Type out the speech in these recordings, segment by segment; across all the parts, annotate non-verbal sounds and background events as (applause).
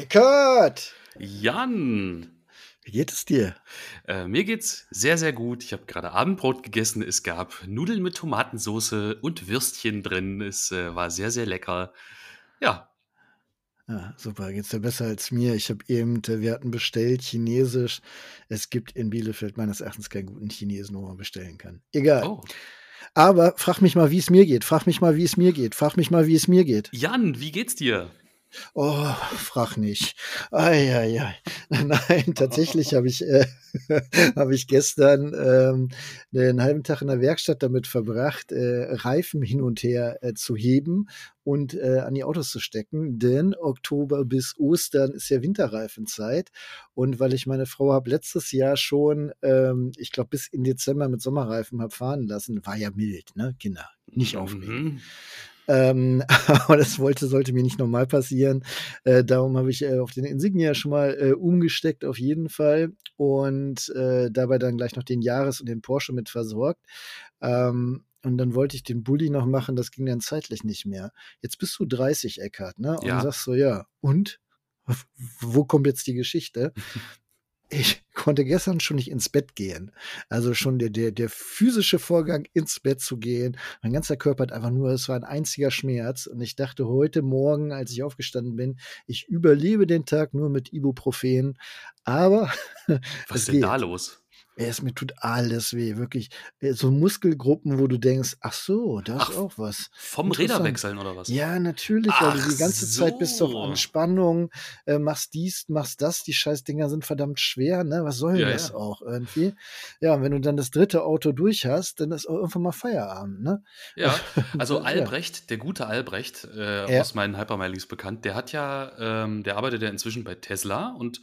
Eckert! Jan! Wie geht es dir? Äh, mir geht's sehr, sehr gut. Ich habe gerade Abendbrot gegessen. Es gab Nudeln mit Tomatensauce und Würstchen drin. Es äh, war sehr, sehr lecker. Ja. Ja, super, geht's dir besser als mir. Ich habe eben, äh, wir hatten bestellt Chinesisch. Es gibt in Bielefeld meines Erachtens keinen guten Chinesen, wo man bestellen kann. Egal. Oh. Aber frag mich mal, wie es mir geht. Frag mich mal, wie es mir geht. Frag mich mal, wie es mir geht. Jan, wie geht's dir? Oh, frag nicht. Ei, ei, ei. (laughs) Nein, tatsächlich habe ich, äh, (laughs) hab ich gestern ähm, einen halben Tag in der Werkstatt damit verbracht, äh, Reifen hin und her äh, zu heben und äh, an die Autos zu stecken. Denn Oktober bis Ostern ist ja Winterreifenzeit. Und weil ich meine Frau habe letztes Jahr schon, ähm, ich glaube, bis in Dezember mit Sommerreifen habe fahren lassen, war ja mild, ne, Kinder? Nicht aufregen. Mhm. Ähm, (laughs) aber das wollte, sollte mir nicht normal passieren. Äh, darum habe ich äh, auf den Insignia schon mal äh, umgesteckt, auf jeden Fall. Und äh, dabei dann gleich noch den Jahres- und den Porsche mit versorgt. Ähm, und dann wollte ich den Bulli noch machen, das ging dann zeitlich nicht mehr. Jetzt bist du 30, Eckhardt, ne? Und Ja. sagst so, ja, und? (laughs) Wo kommt jetzt die Geschichte? (laughs) Ich konnte gestern schon nicht ins Bett gehen. Also schon der, der, der physische Vorgang, ins Bett zu gehen. Mein ganzer Körper hat einfach nur, es war ein einziger Schmerz. Und ich dachte heute Morgen, als ich aufgestanden bin, ich überlebe den Tag nur mit Ibuprofen. Aber (laughs) Was ist denn geht. da los? Es mir tut alles weh, wirklich. Äh, So Muskelgruppen, wo du denkst, ach so, da ist Ach, auch was. Vom Interessant. Räderwechseln oder was? Ja, natürlich, weil du Ach die ganze Zeit bist auf so. Anspannung, äh, machst dies, machst das, die Scheißdinger sind verdammt schwer, ne? Was soll Ja, das ja. auch irgendwie? Ja, und wenn du dann das dritte Auto durch hast, dann ist auch irgendwann mal Feierabend, ne? Ja, (laughs) also Ja. Albrecht, der gute Albrecht, äh, aus meinen Hypermileys bekannt, der hat ja, ähm, der arbeitet ja inzwischen bei Tesla und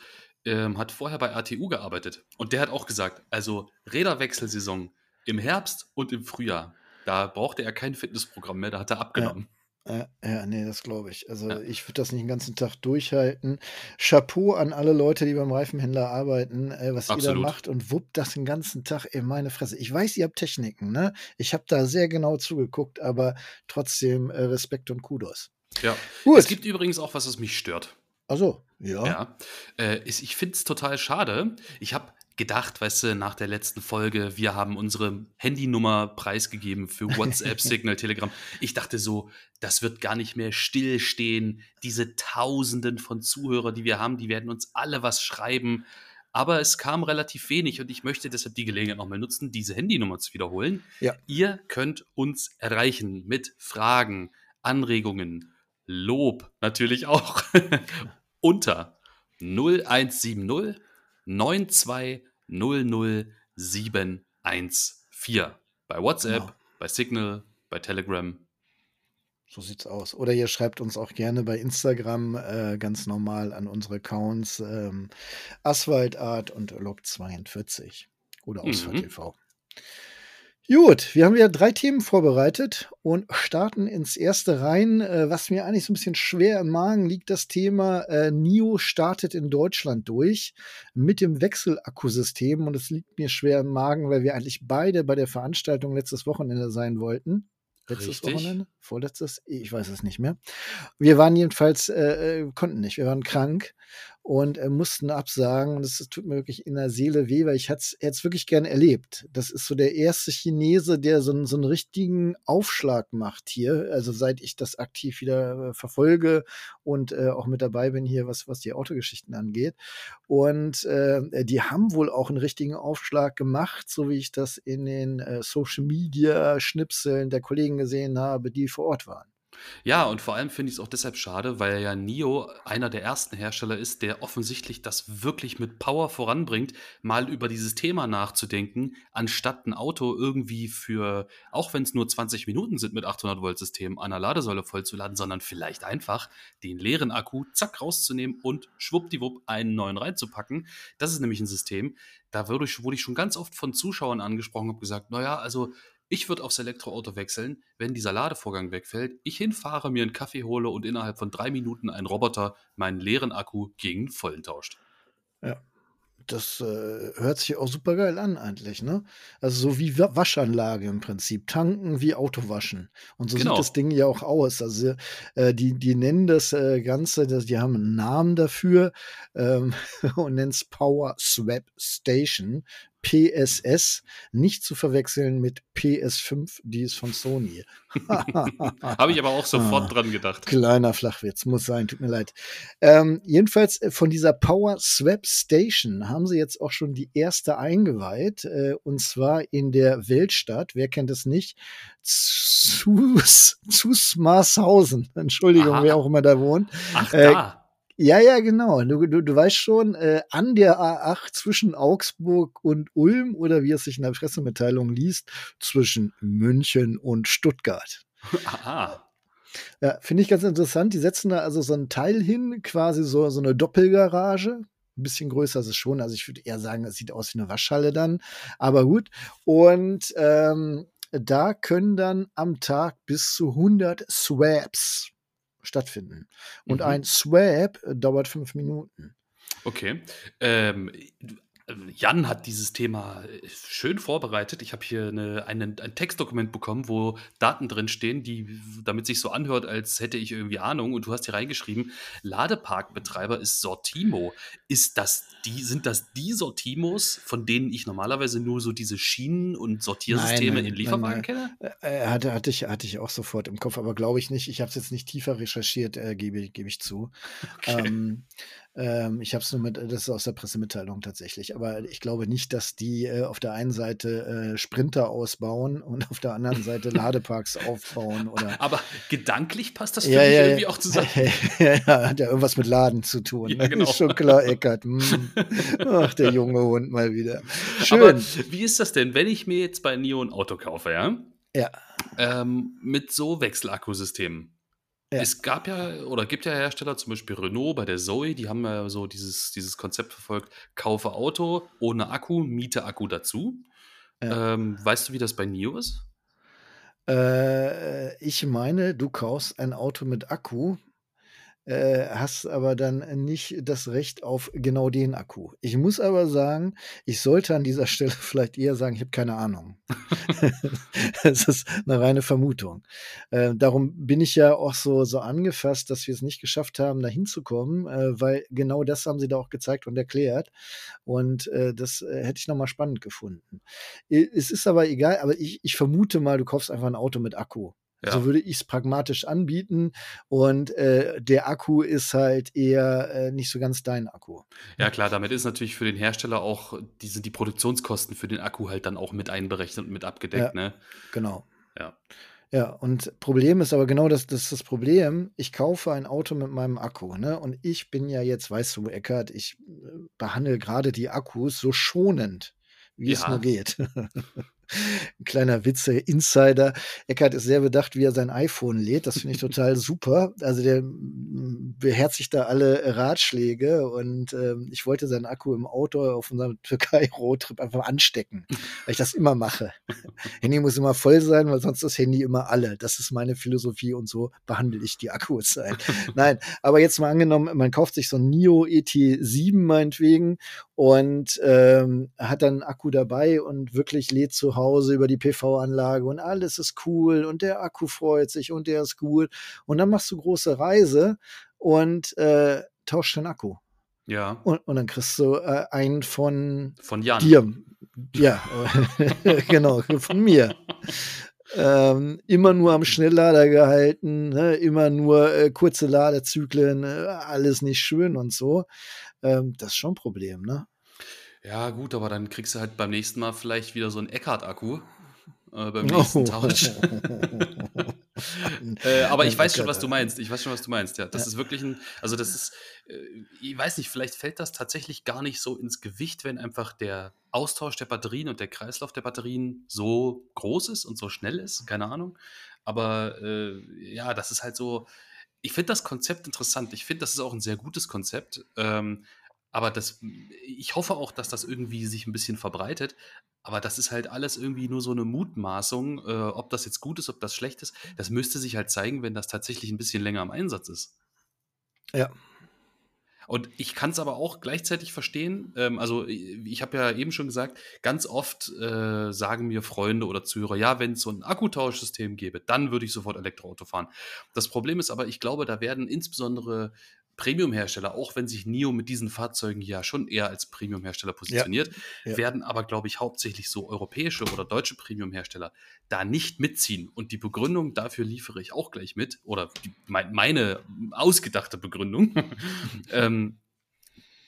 ähm, hat vorher bei ATU gearbeitet. Und der hat auch gesagt, also Räderwechselsaison im Herbst und im Frühjahr, da brauchte er kein Fitnessprogramm mehr, da hat er abgenommen. Ja, ja, nee, das glaube ich. Also Ja. ich würde das nicht den ganzen Tag durchhalten. Chapeau an alle Leute, die beim Reifenhändler arbeiten, äh, was ihr da Absolut. macht und wuppt das den ganzen Tag in meine Fresse. Ich weiß, ihr habt Techniken, ne? Ich habe da sehr genau zugeguckt, aber trotzdem äh, Respekt und Kudos. Ja. Gut. Es gibt übrigens auch was, was mich stört. Also, ja. Ja. Äh, ich finde es total schade. Ich habe gedacht, weißt du, nach der letzten Folge, wir haben unsere Handynummer preisgegeben für (laughs) WhatsApp, Signal, Telegram. Ich dachte so, das wird gar nicht mehr stillstehen. Diese Tausenden von Zuhörern, die wir haben, die werden uns alle was schreiben. Aber es kam relativ wenig und ich möchte deshalb die Gelegenheit nochmal nutzen, diese Handynummer zu wiederholen. Ja. Ihr könnt uns erreichen mit Fragen, Anregungen, Lob natürlich auch (laughs) unter 0170 9200714 bei WhatsApp, Genau. bei Signal, bei Telegram. So sieht's aus. Oder ihr schreibt uns auch gerne bei Instagram äh, ganz normal an unsere Accounts ähm, Aswaldart und Log42 oder Ausfahrt Mhm. Gut, wir haben ja drei Themen vorbereitet und starten ins erste rein. Äh, was mir eigentlich so ein bisschen schwer im Magen liegt, das Thema äh, NIO startet in Deutschland durch mit dem Wechselakkusystem und es liegt mir schwer im Magen, weil wir eigentlich beide bei der Veranstaltung letztes Wochenende sein wollten. Letztes Richtig. Wochenende? Vorletztes? Ich weiß es nicht mehr. Wir waren jedenfalls, äh, äh, konnten nicht, wir waren krank und äh, mussten absagen. Und es tut mir wirklich in der Seele weh, weil ich hätte es wirklich gern erlebt. Das ist so der erste Chinese, der so, einen- so einen richtigen Aufschlag macht hier. Also seit ich das aktiv wieder äh, verfolge und äh, auch mit dabei bin hier, was, was die Autogeschichten angeht. Und äh, die haben wohl auch einen richtigen Aufschlag gemacht, so wie ich das in den äh, Social Media Schnipseln der Kollegen gesehen habe, die vor Ort waren. Ja, und vor allem finde ich es auch deshalb schade, weil ja NIO einer der ersten Hersteller ist, der offensichtlich das wirklich mit Power voranbringt, mal über dieses Thema nachzudenken, anstatt ein Auto irgendwie für, auch wenn es nur 20 Minuten sind mit 800 Volt System, an der Ladesäule vollzuladen, sondern vielleicht einfach den leeren Akku zack rauszunehmen und schwuppdiwupp einen neuen reinzupacken. Das ist nämlich ein System, da wurde ich, wurde ich schon ganz oft von Zuschauern angesprochen und gesagt, naja, also ich würde aufs Elektroauto wechseln, wenn dieser Ladevorgang wegfällt, ich hinfahre, mir einen Kaffee hole und innerhalb von drei Minuten ein Roboter meinen leeren Akku gegen vollen tauscht. das äh, hört sich auch super geil an eigentlich, ne? Also so wie Wa Waschanlage im Prinzip, tanken wie Autowaschen. Und so sieht das Genau. Ding ja auch aus. Also äh, die, die nennen das äh, Ganze, das, die haben einen Namen dafür ähm, (laughs) und nennen es Power Swap Station. PSS, nicht zu verwechseln mit PS5, die ist von Sony. (laughs) Habe ich aber auch sofort Ah. dran gedacht. Kleiner Flachwitz, muss sein, tut mir leid. Ähm, jedenfalls äh, von dieser Power Swap Station haben sie jetzt auch schon die erste eingeweiht, äh, und zwar in der Weltstadt, wer kennt es nicht, Zus, (laughs) Zusmarshausen, Entschuldigung, Aha. wer auch immer da wohnt. Ach, Äh, da. Ja, ja, genau. Du, du, du weißt schon, äh, an der A8 zwischen Augsburg und Ulm oder wie es sich in der Pressemitteilung liest, zwischen München und Stuttgart. (laughs) Aha. Ja, finde ich ganz interessant. Die setzen da also so ein Teil hin, quasi so, so eine Doppelgarage. Ein bisschen größer ist es schon. Also ich würde eher sagen, es sieht aus wie eine Waschhalle dann. Aber gut. Und ähm, da können dann am Tag bis zu 100 Swaps stattfinden. Und Mhm. ein Swap äh, dauert fünf Minuten. Okay. Ähm, Jan hat dieses Thema äh, schön vorbereitet. Ich habe hier eine, einen, ein Textdokument bekommen, wo Daten drinstehen, die, damit sich so anhört, als hätte ich irgendwie Ahnung. Und du hast hier reingeschrieben, Ladeparkbetreiber ist Sortimo. Ist das die, sind das die Sortimos, von denen ich normalerweise nur so diese Schienen und Sortiersysteme Nein, nein, in Lieferwagen kenne? Äh, hatte, hatte, ich, hatte ich auch sofort im Kopf, aber glaube ich nicht. Ich habe es jetzt nicht tiefer recherchiert, äh, gebe, gebe ich zu. (laughs) Okay. Ähm, ähm, ich habe es nur mit, das ist aus der Pressemitteilung tatsächlich. Aber ich glaube nicht, dass die äh, auf der einen Seite äh, Sprinter ausbauen und (laughs) auf der anderen Seite Ladeparks aufbauen oder. (laughs) Aber gedanklich passt das für Ja, mich ja, irgendwie ja. auch zusammen. (laughs) ja, hat ja irgendwas mit Laden zu tun. Ja, ne? genau. Ist schon klar, Eckert. Hm. Ach, der junge Hund mal wieder. Aber Schön. wie ist das denn, wenn ich mir jetzt bei NIO ein Auto kaufe, ja? Ja. Ähm, mit so Wechselakkusystemen. Ja. Es gab ja oder gibt ja Hersteller, zum Beispiel Renault bei der Zoe, die haben ja so dieses, dieses Konzept verfolgt: kaufe Auto ohne Akku, miete Akku dazu. Ja. Ähm, weißt du, wie das bei NIO ist? Äh, ich meine, du kaufst ein Auto mit Akku, äh, hast aber dann nicht das Recht auf genau den Akku. Ich muss aber sagen, ich sollte an dieser (laughs) Stelle vielleicht eher sagen, ich habe keine Ahnung. (laughs) Es ist eine reine Vermutung. Äh, darum bin ich ja auch so, so angefasst, dass wir es nicht geschafft haben, da hinzukommen, äh, weil genau das haben sie da auch gezeigt und erklärt. Und äh, das äh, hätte ich nochmal spannend gefunden. Es ist aber egal, aber ich, ich vermute mal, du kaufst einfach ein Auto mit Akku. Ja. So würde ich es pragmatisch anbieten. Und äh, der Akku ist halt eher äh, nicht so ganz dein Akku. Ja, klar, damit ist natürlich für den Hersteller auch, die sind die Produktionskosten für den Akku halt dann auch mit einberechnet und mit abgedeckt, ne? Genau. Ja. Ja, und Problem ist aber genau das, das ist das Problem. Ich kaufe ein Auto mit meinem Akku, ne? Und ich bin ja jetzt, weißt du, Eckert, ich äh, behandle gerade die Akkus so schonend, wie es Ja. nur geht. (laughs) Ein (laughs) kleiner Witze, Insider. Eckert ist sehr bedacht, wie er sein iPhone lädt. Das finde ich total (laughs) super. Also der mm, beherzigt da alle Ratschläge und ähm, ich wollte seinen Akku im Auto auf unserem (laughs) Türkei-Roadtrip einfach anstecken, weil ich das immer mache. Handy muss immer voll sein, weil sonst das Handy immer alle. Das ist meine Philosophie und so behandle ich die Akkus halt. Nein, aber jetzt mal angenommen, man kauft sich so ein NIO ET7 meinetwegen und ähm, hat dann einen Akku dabei und wirklich lädt zu Hause über die PV-Anlage und alles ist cool und der Akku freut sich und der ist cool. Und dann machst du große Reise und äh, tauscht den Akku. Ja, Und, und dann kriegst du äh, einen von von Jan. dir. Ja, (laughs) genau, von mir. Ähm, immer nur am Schnelllader gehalten, ne? immer nur äh, kurze Ladezyklen, äh, alles nicht schön und so. Ähm, das ist schon ein Problem, ne? Ja, gut, aber dann kriegst du halt beim nächsten Mal vielleicht wieder so einen Eckhardt-Akku. Äh, beim (laughs) nächsten Tausch. (laughs) äh, aber ich weiß schon, was du meinst. Ich weiß schon, was du meinst. Ja, das Ja. ist wirklich ein, also das ist, äh, ich weiß nicht, vielleicht fällt das tatsächlich gar nicht so ins Gewicht, wenn einfach der Austausch der Batterien und der Kreislauf der Batterien so groß ist und so schnell ist. Keine Ahnung. Aber äh, ja, das ist halt so. Ich finde das Konzept interessant. Ich finde, das ist auch ein sehr gutes Konzept. Ähm, aber das, ich hoffe auch, dass das irgendwie sich ein bisschen verbreitet. Aber das ist halt alles irgendwie nur so eine Mutmaßung, äh, ob das jetzt gut ist, ob das schlecht ist. Das müsste sich halt zeigen, wenn das tatsächlich ein bisschen länger im Einsatz ist. Ja. Und ich kann es aber auch gleichzeitig verstehen. Ähm, also ich habe ja eben schon gesagt, ganz oft äh, sagen mir Freunde oder Zuhörer, ja, wenn es so ein Akkutauschsystem gäbe, dann würde ich sofort Elektroauto fahren. Das Problem ist aber, ich glaube, da werden insbesondere Premium-Hersteller, auch wenn sich NIO mit diesen Fahrzeugen ja schon eher als Premium-Hersteller positioniert, ja, ja. werden aber, glaube ich, hauptsächlich so europäische oder deutsche Premium-Hersteller da nicht mitziehen. Und die Begründung dafür liefere ich auch gleich mit, oder die, meine ausgedachte Begründung. (laughs) ähm,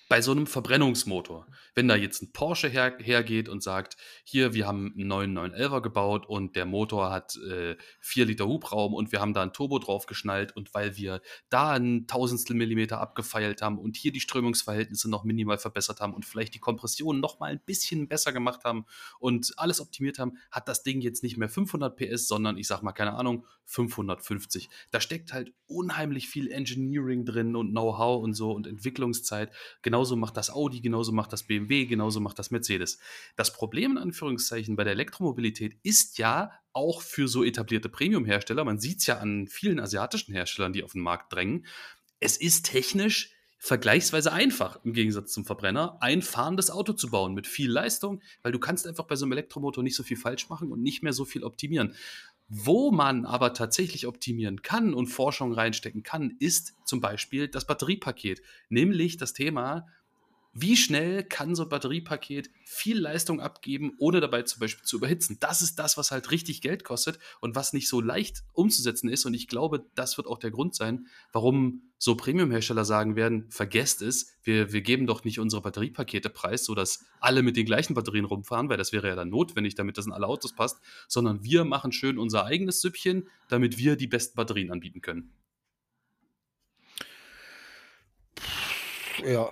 bei so einem Verbrennungsmotor, wenn da jetzt ein Porsche her, hergeht und sagt, hier, wir haben einen neuen 911er gebaut und der Motor hat äh, 4 Liter Hubraum und wir haben da ein Turbo drauf geschnallt und weil wir da ein Tausendstel Millimeter abgefeilt haben und hier die Strömungsverhältnisse noch minimal verbessert haben und vielleicht die Kompression noch mal ein bisschen besser gemacht haben und alles optimiert haben, hat das Ding jetzt nicht mehr 500 PS, sondern ich sag mal, keine Ahnung, 550. Da steckt halt unheimlich viel Engineering drin und Know-how und so und Entwicklungszeit. Genauso macht das Audi, genauso macht das BMW, genauso macht das Mercedes. Das Problem in Anführungszeichen bei der Elektromobilität ist ja auch für so etablierte Premium-Hersteller, man sieht es ja an vielen asiatischen Herstellern, die auf den Markt drängen, es ist technisch vergleichsweise einfach im Gegensatz zum Verbrenner, ein fahrendes Auto zu bauen mit viel Leistung, weil du kannst einfach bei so einem Elektromotor nicht so viel falsch machen und nicht mehr so viel optimieren. Wo man aber tatsächlich optimieren kann und Forschung reinstecken kann, ist zum Beispiel das Batteriepaket, nämlich das Thema, wie schnell kann so ein Batteriepaket viel Leistung abgeben, ohne dabei zum Beispiel zu überhitzen? Das ist das, was halt richtig Geld kostet und was nicht so leicht umzusetzen ist. Und ich glaube, das wird auch der Grund sein, warum so Premium-Hersteller sagen werden, vergesst es, wir, wir geben doch nicht unsere Batteriepakete preis, sodass alle mit den gleichen Batterien rumfahren, weil das wäre ja dann notwendig, damit das in alle Autos passt, sondern wir machen schön unser eigenes Süppchen, damit wir die besten Batterien anbieten können. Ja,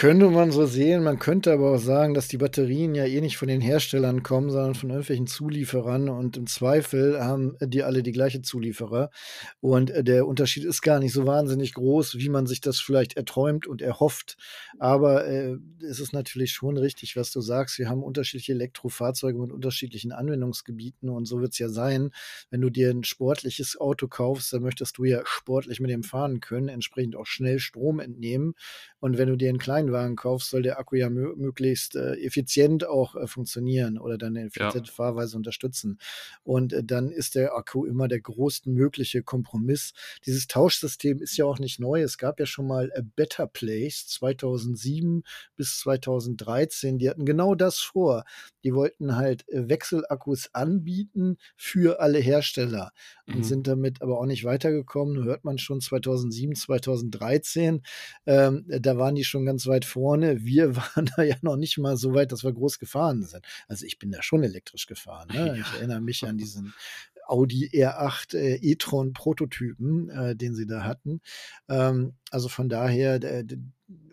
könnte man so sehen. Man könnte aber auch sagen, dass die Batterien ja eh nicht von den Herstellern kommen, sondern von irgendwelchen Zulieferern. Und im Zweifel haben die alle die gleiche Zulieferer. Und äh, der Unterschied ist gar nicht so wahnsinnig groß, wie man sich das vielleicht erträumt und erhofft. Aber äh, es ist natürlich schon richtig, was du sagst. Wir haben unterschiedliche Elektrofahrzeuge mit unterschiedlichen Anwendungsgebieten. Und so wird es ja sein. Wenn du dir ein sportliches Auto kaufst, dann möchtest du ja sportlich mit dem fahren können, entsprechend auch schnell Strom entnehmen. Und wenn du dir einen kleinen Kleinwagen kaufst, soll der Akku ja möglichst äh, effizient auch äh, funktionieren oder deine effiziente ja. Fahrweise unterstützen. Und äh, dann ist der Akku immer der größtmögliche Kompromiss. Dieses Tauschsystem ist ja auch nicht neu. Es gab ja schon mal a Better Place 2007 bis 2013. Die hatten genau das vor. Die wollten halt äh, Wechselakkus anbieten für alle Hersteller und mhm. sind damit aber auch nicht weitergekommen. Hört man schon 2007, 2013. Ähm, da waren die schon ganz weit vorne. Wir (laughs) waren da ja noch nicht mal so weit, dass wir groß gefahren sind. Also ich bin da schon elektrisch gefahren. Ne? Ich erinnere mich an diesen Audi R8 äh, e-tron Prototypen, äh, den sie da hatten. Ähm, also von daher,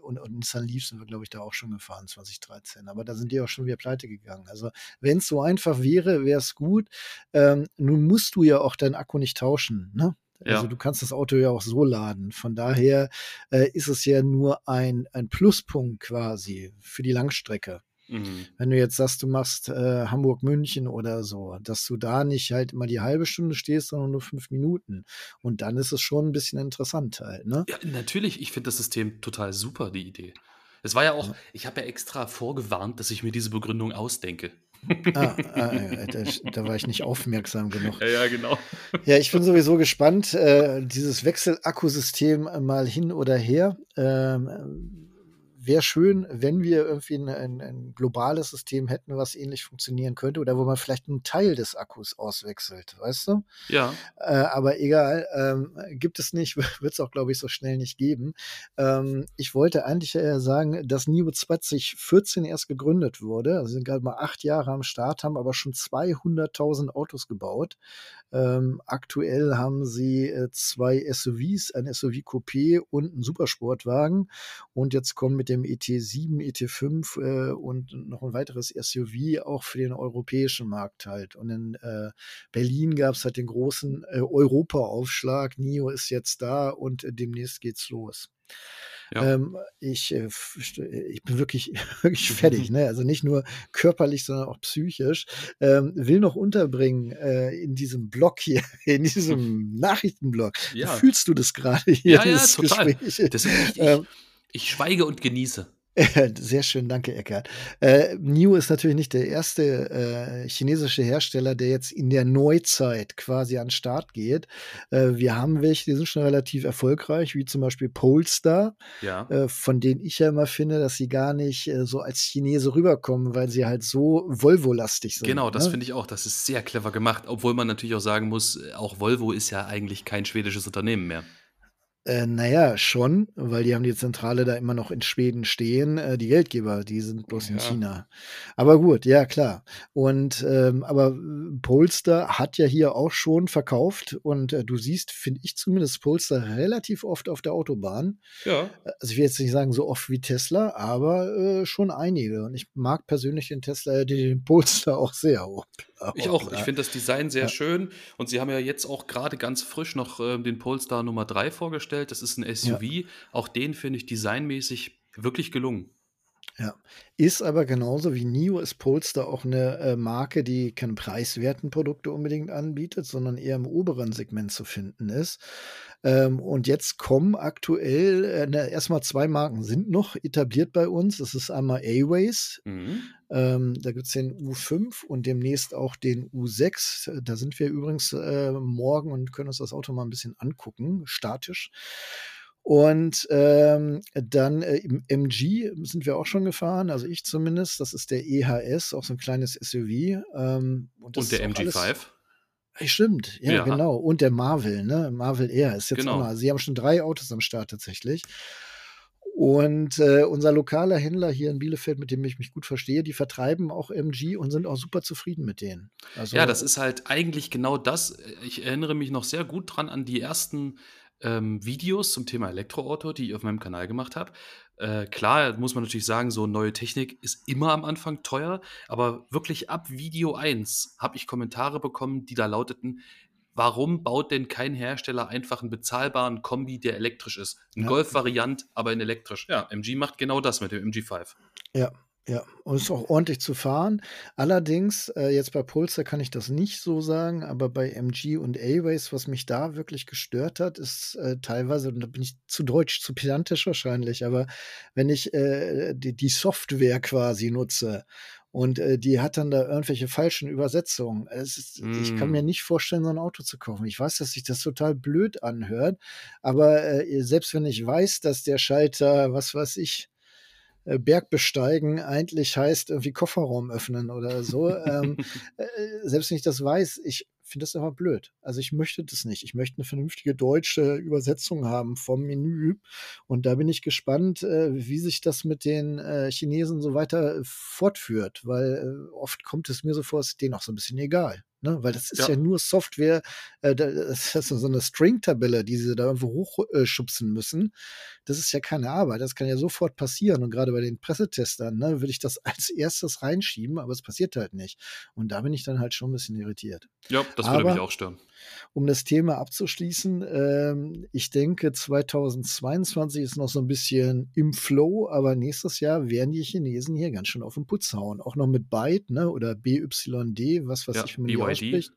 und, und Nissan Leaf sind wir, glaube ich, da auch schon gefahren, 2013. Aber da sind die auch schon wieder pleite gegangen. Also wenn es so einfach wäre, wäre es gut. Ähm, nun musst du ja auch deinen Akku nicht tauschen. Ne? Also ja. du kannst das Auto ja auch so laden. Von daher äh, ist es ja nur ein, ein Pluspunkt quasi für die Langstrecke. Mhm. Wenn du jetzt sagst, du machst äh, Hamburg-München oder so, dass du da nicht halt immer die halbe Stunde stehst, sondern nur fünf Minuten. Und dann ist es schon ein bisschen interessant halt, ne? Ja, natürlich. Ich finde das System total super, die Idee. Es war ja auch, ja. ich habe ja extra vorgewarnt, dass ich mir diese Begründung ausdenke. Ah, ah, da, da, war ich nicht aufmerksam genug. (laughs) Ja, ja, genau. Ja, ich bin sowieso gespannt, äh, dieses Wechselakkusystem mal hin oder her. Ähm, wäre schön, wenn wir irgendwie ein, ein, ein, globales System hätten, was ähnlich funktionieren könnte oder wo man vielleicht einen Teil des Akkus auswechselt, weißt du? Ja. Äh, aber egal, ähm, gibt es nicht, (laughs) wird es auch, glaube ich, so schnell nicht geben. Ähm, ich wollte eigentlich äh, sagen, dass NIO 2014 erst gegründet wurde. Also sind gerade mal acht Jahre am Start, haben aber schon 200.000 Autos gebaut. Ähm, aktuell haben sie äh, zwei SUVs, ein SUV Coupé und einen Supersportwagen. Und jetzt kommen mit dem dem ET7, ET5 äh, und noch ein weiteres SUV auch für den europäischen Markt halt. Und in äh, Berlin gab es halt den großen äh, Europa-Aufschlag. NIO ist jetzt da und äh, demnächst geht's los. Ja. Ähm, ich, äh, ich bin wirklich, (laughs) wirklich fertig, ne? Also nicht nur körperlich, sondern auch psychisch. Ähm, will noch unterbringen äh, in diesem Blog hier, (laughs) in diesem (laughs) Nachrichtenblog. Ja. Fühlst du das gerade hier? Ja, ja, total. Gespräch? Das, ich, ähm, ich schweige und genieße. (laughs) Sehr schön, danke, Eckert. Äh, NIO ist natürlich nicht der erste äh, chinesische Hersteller, der jetzt in der Neuzeit quasi an den Start geht. Äh, wir haben welche, die sind schon relativ erfolgreich, wie zum Beispiel Polestar, ja. Äh, von denen ich ja immer finde, dass sie gar nicht äh, so als Chinese rüberkommen, weil sie halt so Volvo-lastig sind. Genau, das ne? finde ich auch. Das ist sehr clever gemacht, obwohl man natürlich auch sagen muss, auch Volvo ist ja eigentlich kein schwedisches Unternehmen mehr. Äh, naja, schon, weil die haben die Zentrale da immer noch in Schweden stehen. Äh, die Geldgeber, die sind bloß ja. in China. Aber gut, ja, klar. Und ähm, aber äh, Polster hat ja hier auch schon verkauft und äh, du siehst, finde ich zumindest Polster relativ oft auf der Autobahn. Ja. Also ich will jetzt nicht sagen so oft wie Tesla, aber äh, schon einige. Und ich mag persönlich den Tesla, den Polster auch sehr. Ich auch. Ich finde das Design sehr ja. schön. Und sie haben ja jetzt auch gerade ganz frisch noch äh, den Polestar Nummer 3 vorgestellt. Das ist ein SUV. Ja. Auch den finde ich designmäßig wirklich gelungen. Ja, ist aber genauso wie NIO ist Polestar auch eine äh, Marke, die keine preiswerten Produkte unbedingt anbietet, sondern eher im oberen Segment zu finden ist. Ähm, und jetzt kommen aktuell äh, ne, erstmal zwei Marken sind noch etabliert bei uns. Das ist einmal A-Ways. Mhm. Ähm, da gibt es den U5 und demnächst auch den U6. Da sind wir übrigens äh, morgen und können uns das Auto mal ein bisschen angucken, statisch. Und ähm, dann äh, im MG sind wir auch schon gefahren, also ich zumindest. Das ist der EHS, auch so ein kleines SUV. Ähm, und, und der MG5? Alles, stimmt, ja, ja, genau. Und der Marvel, ne? Marvel Air ist jetzt genau. auch mal. Sie haben schon drei Autos am Start tatsächlich. Und äh, unser lokaler Händler hier in Bielefeld, mit dem ich mich gut verstehe, die vertreiben auch MG und sind auch super zufrieden mit denen. Also, ja, das ist halt eigentlich genau das. Ich erinnere mich noch sehr gut dran an die ersten ähm, Videos zum Thema Elektroauto, die ich auf meinem Kanal gemacht habe. Äh, klar, muss man natürlich sagen, so neue Technik ist immer am Anfang teuer, aber wirklich ab Video 1 habe ich Kommentare bekommen, die da lauteten, warum baut denn kein Hersteller einfach einen bezahlbaren Kombi, der elektrisch ist? Ein ja. Golf-Variant, aber in elektrisch. Ja, MG macht genau das mit dem MG5. Ja, ja, und ist auch ordentlich zu fahren. Allerdings, äh, jetzt bei Pulsar kann ich das nicht so sagen, aber bei MG und A-Ways, was mich da wirklich gestört hat, ist äh, teilweise, und da bin ich zu deutsch, zu pedantisch wahrscheinlich, aber wenn ich äh, die, die Software quasi nutze und äh, die hat dann da irgendwelche falschen Übersetzungen. Ist, mm. Ich kann mir mm. nicht vorstellen, so ein Auto zu kaufen. Ich weiß, dass sich das total blöd anhört, aber äh, selbst wenn ich weiß, dass der Schalter, was weiß ich, äh, Berg besteigen eigentlich heißt irgendwie Kofferraum öffnen oder so. ähm, (laughs) äh, selbst wenn ich das weiß, ich finde das einfach blöd. Also ich möchte das nicht. Ich möchte eine vernünftige deutsche Übersetzung haben vom Menü. Und da bin ich gespannt, äh, wie sich das mit den äh, Chinesen so weiter fortführt, weil äh, oft kommt es mir so vor, es ist denen auch so ein bisschen egal. Ne? Weil das ist ja, ja nur Software, äh, das ist so eine String-Tabelle, die sie da irgendwo hochschubsen müssen. Das ist ja keine Arbeit, das kann ja sofort passieren. Und gerade bei den Pressetestern ne, würde ich das (laughs) als erstes reinschieben, aber es passiert halt nicht. Und da bin ich dann halt schon ein bisschen irritiert. Ja, das würde aber, mich auch stören. Um das Thema abzuschließen, ähm, ich denke, 2022 ist noch so ein bisschen im Flow, aber nächstes Jahr werden die Chinesen hier ganz schön auf den Putz hauen. Auch noch mit Byte, ne? Oder BYD, was weiß ja, ich, wie man die ausspricht.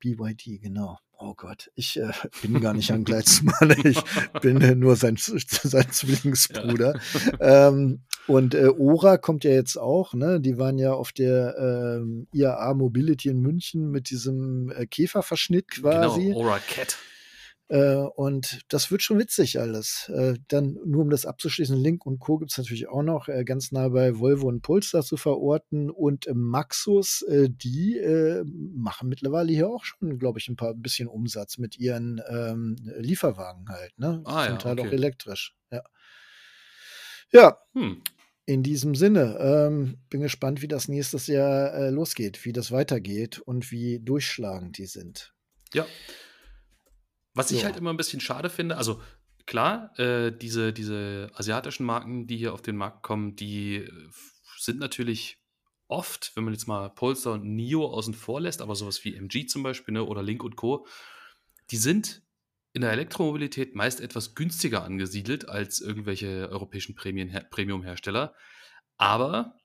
BYD, genau. Oh Gott, ich äh, (laughs) bin gar nicht ein Gleitzmann. Ich bin äh, nur sein, (laughs) sein Zwillingsbruder. Ja. Ähm, und äh, Ora kommt ja jetzt auch, ne? Die waren ja auf der ähm, IAA Mobility in München mit diesem äh, Käferverschnitt quasi. Genau, Ora Cat. Äh, und das wird schon witzig alles. Äh, dann nur um das abzuschließen, Link und Co. gibt es natürlich auch noch äh, ganz nah bei Volvo und Polestar zu verorten. Und Maxus, die machen mittlerweile hier auch schon, glaube ich, ein paar bisschen Umsatz mit ihren ähm, Lieferwagen halt. Ne? Ah, Zum ja, Teil okay. auch elektrisch. Ja. Ja. Hm. In diesem Sinne, ähm, bin gespannt, wie das nächstes Jahr äh, losgeht, wie das weitergeht und wie durchschlagend die sind. Ja, was ich halt immer ein bisschen schade finde, also klar, äh, diese, diese asiatischen Marken, die hier auf den Markt kommen, die äh, sind natürlich oft, wenn man jetzt mal Polestar und NIO außen vor lässt, aber sowas wie MG zum Beispiel ne, oder Link und Co., die sind in der Elektromobilität meist etwas günstiger angesiedelt als irgendwelche europäischen Premium-Hersteller. Aber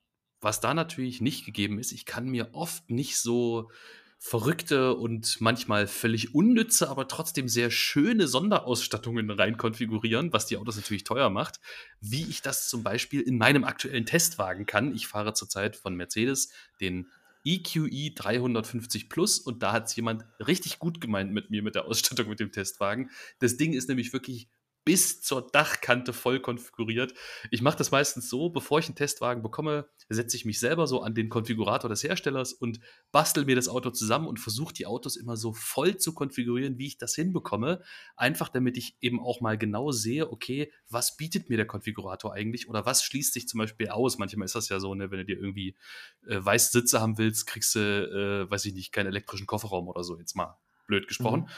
was da natürlich nicht gegeben ist, ich kann mir oft nicht so verrückte und manchmal völlig unnütze, aber trotzdem sehr schöne Sonderausstattungen rein konfigurieren, was die Autos natürlich teuer macht, wie ich das zum Beispiel in meinem aktuellen Testwagen kann. Ich fahre zurzeit von Mercedes den EQE 350 Plus und da hat es jemand richtig gut gemeint mit mir mit der Ausstattung mit dem Testwagen. Das Ding ist nämlich wirklich bis zur Dachkante voll konfiguriert. Ich mache das meistens so, bevor ich einen Testwagen bekomme, setze ich mich selber so an den Konfigurator des Herstellers und bastel mir das Auto zusammen und versuche die Autos immer so voll zu konfigurieren, wie ich das hinbekomme. Einfach damit ich eben auch mal genau sehe, okay, was bietet mir der Konfigurator eigentlich oder was schließt sich zum Beispiel aus. Manchmal ist das ja so, ne, wenn du dir irgendwie äh, weiße Sitze haben willst, kriegst du, äh, weiß ich nicht, keinen elektrischen Kofferraum oder so, jetzt mal blöd gesprochen. Mhm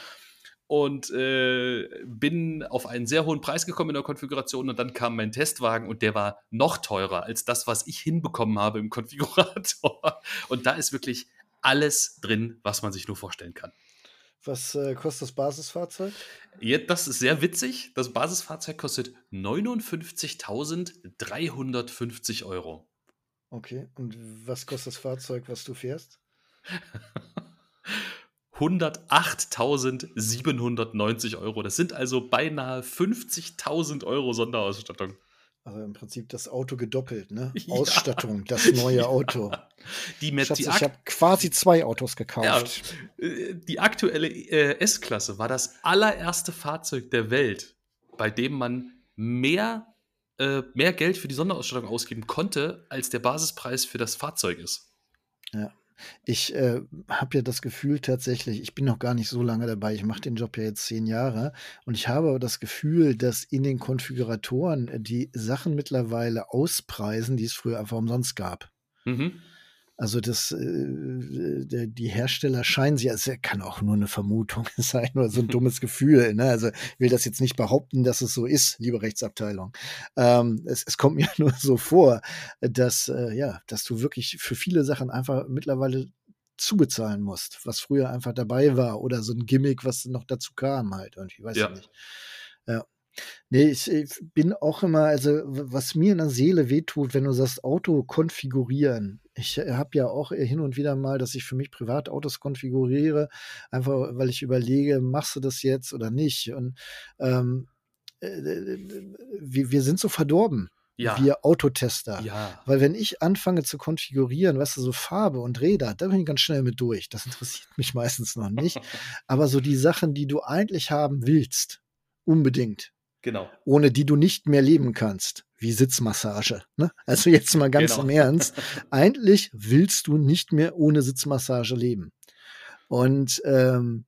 und äh, bin auf einen sehr hohen Preis gekommen in der Konfiguration und dann kam mein Testwagen und der war noch teurer als das, was ich hinbekommen habe im Konfigurator. (laughs) Und da ist wirklich alles drin, was man sich nur vorstellen kann. Was äh, kostet das Basisfahrzeug? Ja, das ist sehr witzig. Das Basisfahrzeug kostet 59.350 Euro. Okay, und was kostet das Fahrzeug, was du fährst? (laughs) 108.790 Euro. Das sind also beinahe 50.000 Euro Sonderausstattung. Also im Prinzip das Auto gedoppelt, ne? (laughs) Ja. Ausstattung, das neue (laughs) Auto. Die Schatz, ich habe quasi zwei Autos gekauft. Ja, äh, die aktuelle äh, S-Klasse war das allererste Fahrzeug der Welt, bei dem man mehr, äh, mehr Geld für die Sonderausstattung ausgeben konnte, als der Basispreis für das Fahrzeug ist. Ja. Ich äh, habe ja das Gefühl tatsächlich, ich bin noch gar nicht so lange dabei, ich mache den Job ja jetzt zehn Jahre und ich habe aber das Gefühl, dass in den Konfiguratoren äh, die Sachen mittlerweile auspreisen, die es früher einfach umsonst gab. Mhm. Also das, äh, die Hersteller scheinen sie, also kann auch nur eine Vermutung (laughs) sein oder so ein (laughs) dummes Gefühl. Ne? Also ich will das jetzt nicht behaupten, dass es so ist, liebe Rechtsabteilung. Ähm, es, es, kommt (laughs) mir nur so vor, dass äh, ja, dass du wirklich für viele Sachen einfach mittlerweile zubezahlen musst, was früher einfach dabei war oder so ein Gimmick, was noch dazu kam halt. Und ich weiß ja. nicht. Ja. Nee, ich, ich, bin auch immer, also was mir in der Seele wehtut, wenn du sagst, Auto konfigurieren. Ich äh, habe ja auch hin und wieder mal, dass ich für mich privat Autos konfiguriere, einfach weil ich überlege, machst du das jetzt oder nicht? Und ähm, äh, wir, wir sind so verdorben. Ja. Wir Autotester. Ja. Weil wenn ich anfange zu konfigurieren, weißt du, so Farbe und Räder, da bin ich ganz schnell mit durch. Das (laughs) interessiert mich meistens noch nicht. (laughs) Aber so die Sachen, die du eigentlich haben willst, unbedingt. Genau. Ohne die du nicht mehr leben kannst. Wie Sitzmassage. Ne? Also jetzt mal ganz genau. im Ernst. (laughs) Eigentlich willst du nicht mehr ohne Sitzmassage leben. Und ähm,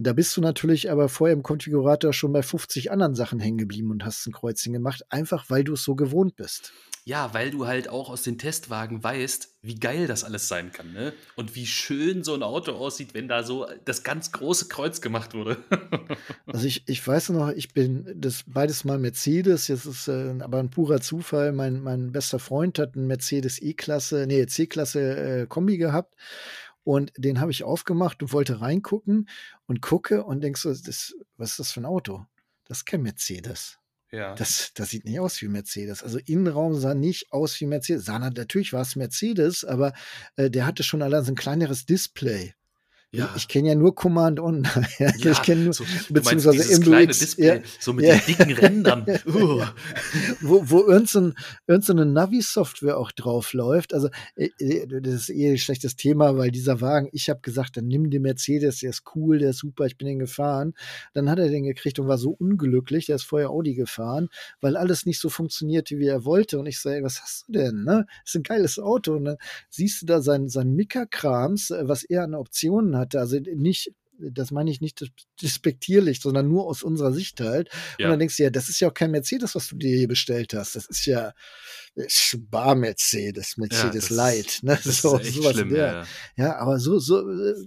da bist du natürlich aber vorher im Konfigurator schon bei 50 anderen Sachen hängen geblieben und hast ein Kreuzchen gemacht, einfach weil du es so gewohnt bist. Ja, weil du halt auch aus den Testwagen weißt, wie geil das alles sein kann, ne? Und wie schön so ein Auto aussieht, wenn da so das ganz große Kreuz gemacht wurde. (laughs) also ich, ich weiß noch, ich bin das beides mal Mercedes, jetzt ist äh, aber ein purer Zufall. Mein, mein bester Freund hat einen Mercedes E-Klasse, nee, C-Klasse äh, Kombi gehabt. Und den habe ich aufgemacht und wollte reingucken und gucke und denkst so, das, was ist das für ein Auto? Das ist kein Mercedes. Ja. Das, das sieht nicht aus wie Mercedes. Also Innenraum sah nicht aus wie Mercedes. Sah natürlich war es Mercedes, aber äh, der hatte schon allein so ein kleineres Display. Ja. Ich, kenne ja nur Command On. (laughs) ja, ich kenne nur, so, beziehungsweise MBX, kleine Display, ja, so mit ja. den dicken Rändern. (laughs) Uh. wo wo irgendeine irgend so Navi-Software auch drauf läuft. Also, äh, äh, das ist eh ein schlechtes Thema, weil dieser Wagen, ich habe gesagt, dann nimm den Mercedes, der ist cool, der ist super, ich bin den gefahren. Dann hat er den gekriegt und war so unglücklich, der ist vorher Audi gefahren, weil alles nicht so funktionierte, wie er wollte. Und ich sage, was hast du denn? Ne? Das ist ein geiles Auto. Und dann siehst du da sein, sein Mika-Krams, äh, was er an Optionen hat hatte. Also nicht das meine ich nicht despektierlich, sondern nur aus unserer Sicht halt. Ja. Und dann denkst du ja, das ist ja auch kein Mercedes, was du dir hier bestellt hast. Das ist ja Bar Mercedes, Mercedes ja, Light. Ne? Das (laughs) so, ist echt sowas schlimm, ja, ja. aber so, so,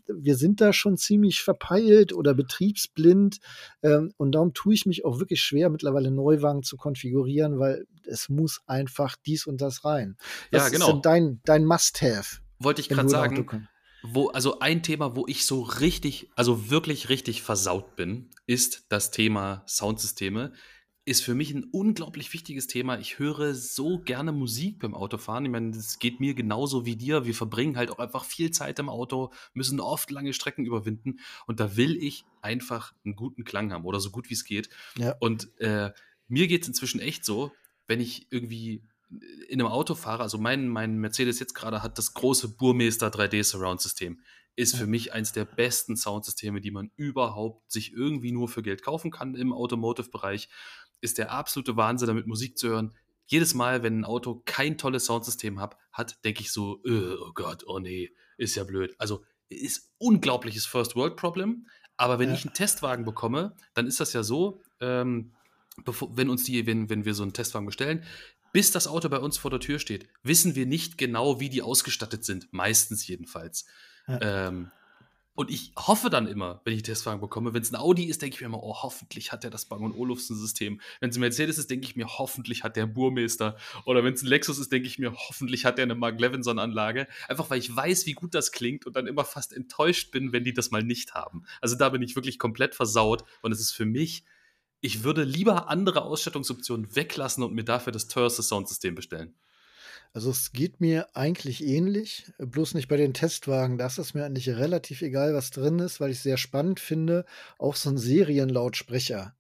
wir sind da schon ziemlich verpeilt oder betriebsblind. Ähm, und darum tue ich mich auch wirklich schwer, mittlerweile Neuwagen zu konfigurieren, weil es muss einfach dies und das rein. Was ja, genau. ist denn dein, dein Must-Have? Wollte ich gerade sagen. Wo, also ein Thema, wo ich so richtig, also wirklich richtig versaut bin, ist das Thema Soundsysteme ist für mich ein unglaublich wichtiges Thema. Ich höre so gerne Musik beim Autofahren. Ich meine, das geht mir genauso wie dir. Wir verbringen halt auch einfach viel Zeit im Auto, müssen oft lange Strecken überwinden. Und da will ich einfach einen guten Klang haben oder so gut wie es geht. Ja. Und äh, mir geht es inzwischen echt so, wenn ich irgendwie in einem Auto fahre, also mein, mein Mercedes jetzt gerade hat das große Burmeister 3D Surround System, ist für mich eins der besten Soundsysteme, die man überhaupt sich irgendwie nur für Geld kaufen kann im Automotive-Bereich ist der absolute Wahnsinn, damit Musik zu hören. Jedes Mal, wenn ein Auto kein tolles Soundsystem hat, hat denke ich so, äh, oh Gott, oh nee, ist ja blöd. Also ist unglaubliches First World Problem. Aber wenn ja. ich einen Testwagen bekomme, dann ist das ja so, ähm, bevor, wenn uns die, wenn, wenn wir so einen Testwagen bestellen, bis das Auto bei uns vor der Tür steht, wissen wir nicht genau, wie die ausgestattet sind. Meistens jedenfalls. Ja. Ähm, und ich hoffe dann immer, wenn ich Testwagen bekomme, wenn es ein Audi ist, denke ich mir immer, oh, hoffentlich hat der das Bang Olufsen-System. Wenn es ein Mercedes ist, denke ich mir, hoffentlich hat der einen Burmeister. Oder wenn es ein Lexus ist, denke ich mir, hoffentlich hat der eine Mark Levinson-Anlage. Einfach weil ich weiß, wie gut das klingt und dann immer fast enttäuscht bin, wenn die das mal nicht haben. Also da bin ich wirklich komplett versaut und es ist für mich, ich würde lieber andere Ausstattungsoptionen weglassen und mir dafür das teuerste Soundsystem bestellen. Also es geht mir eigentlich ähnlich, bloß nicht bei den Testwagen. Da ist mir eigentlich relativ egal, was drin ist, weil ich sehr spannend finde, auch so ein Serienlautsprecher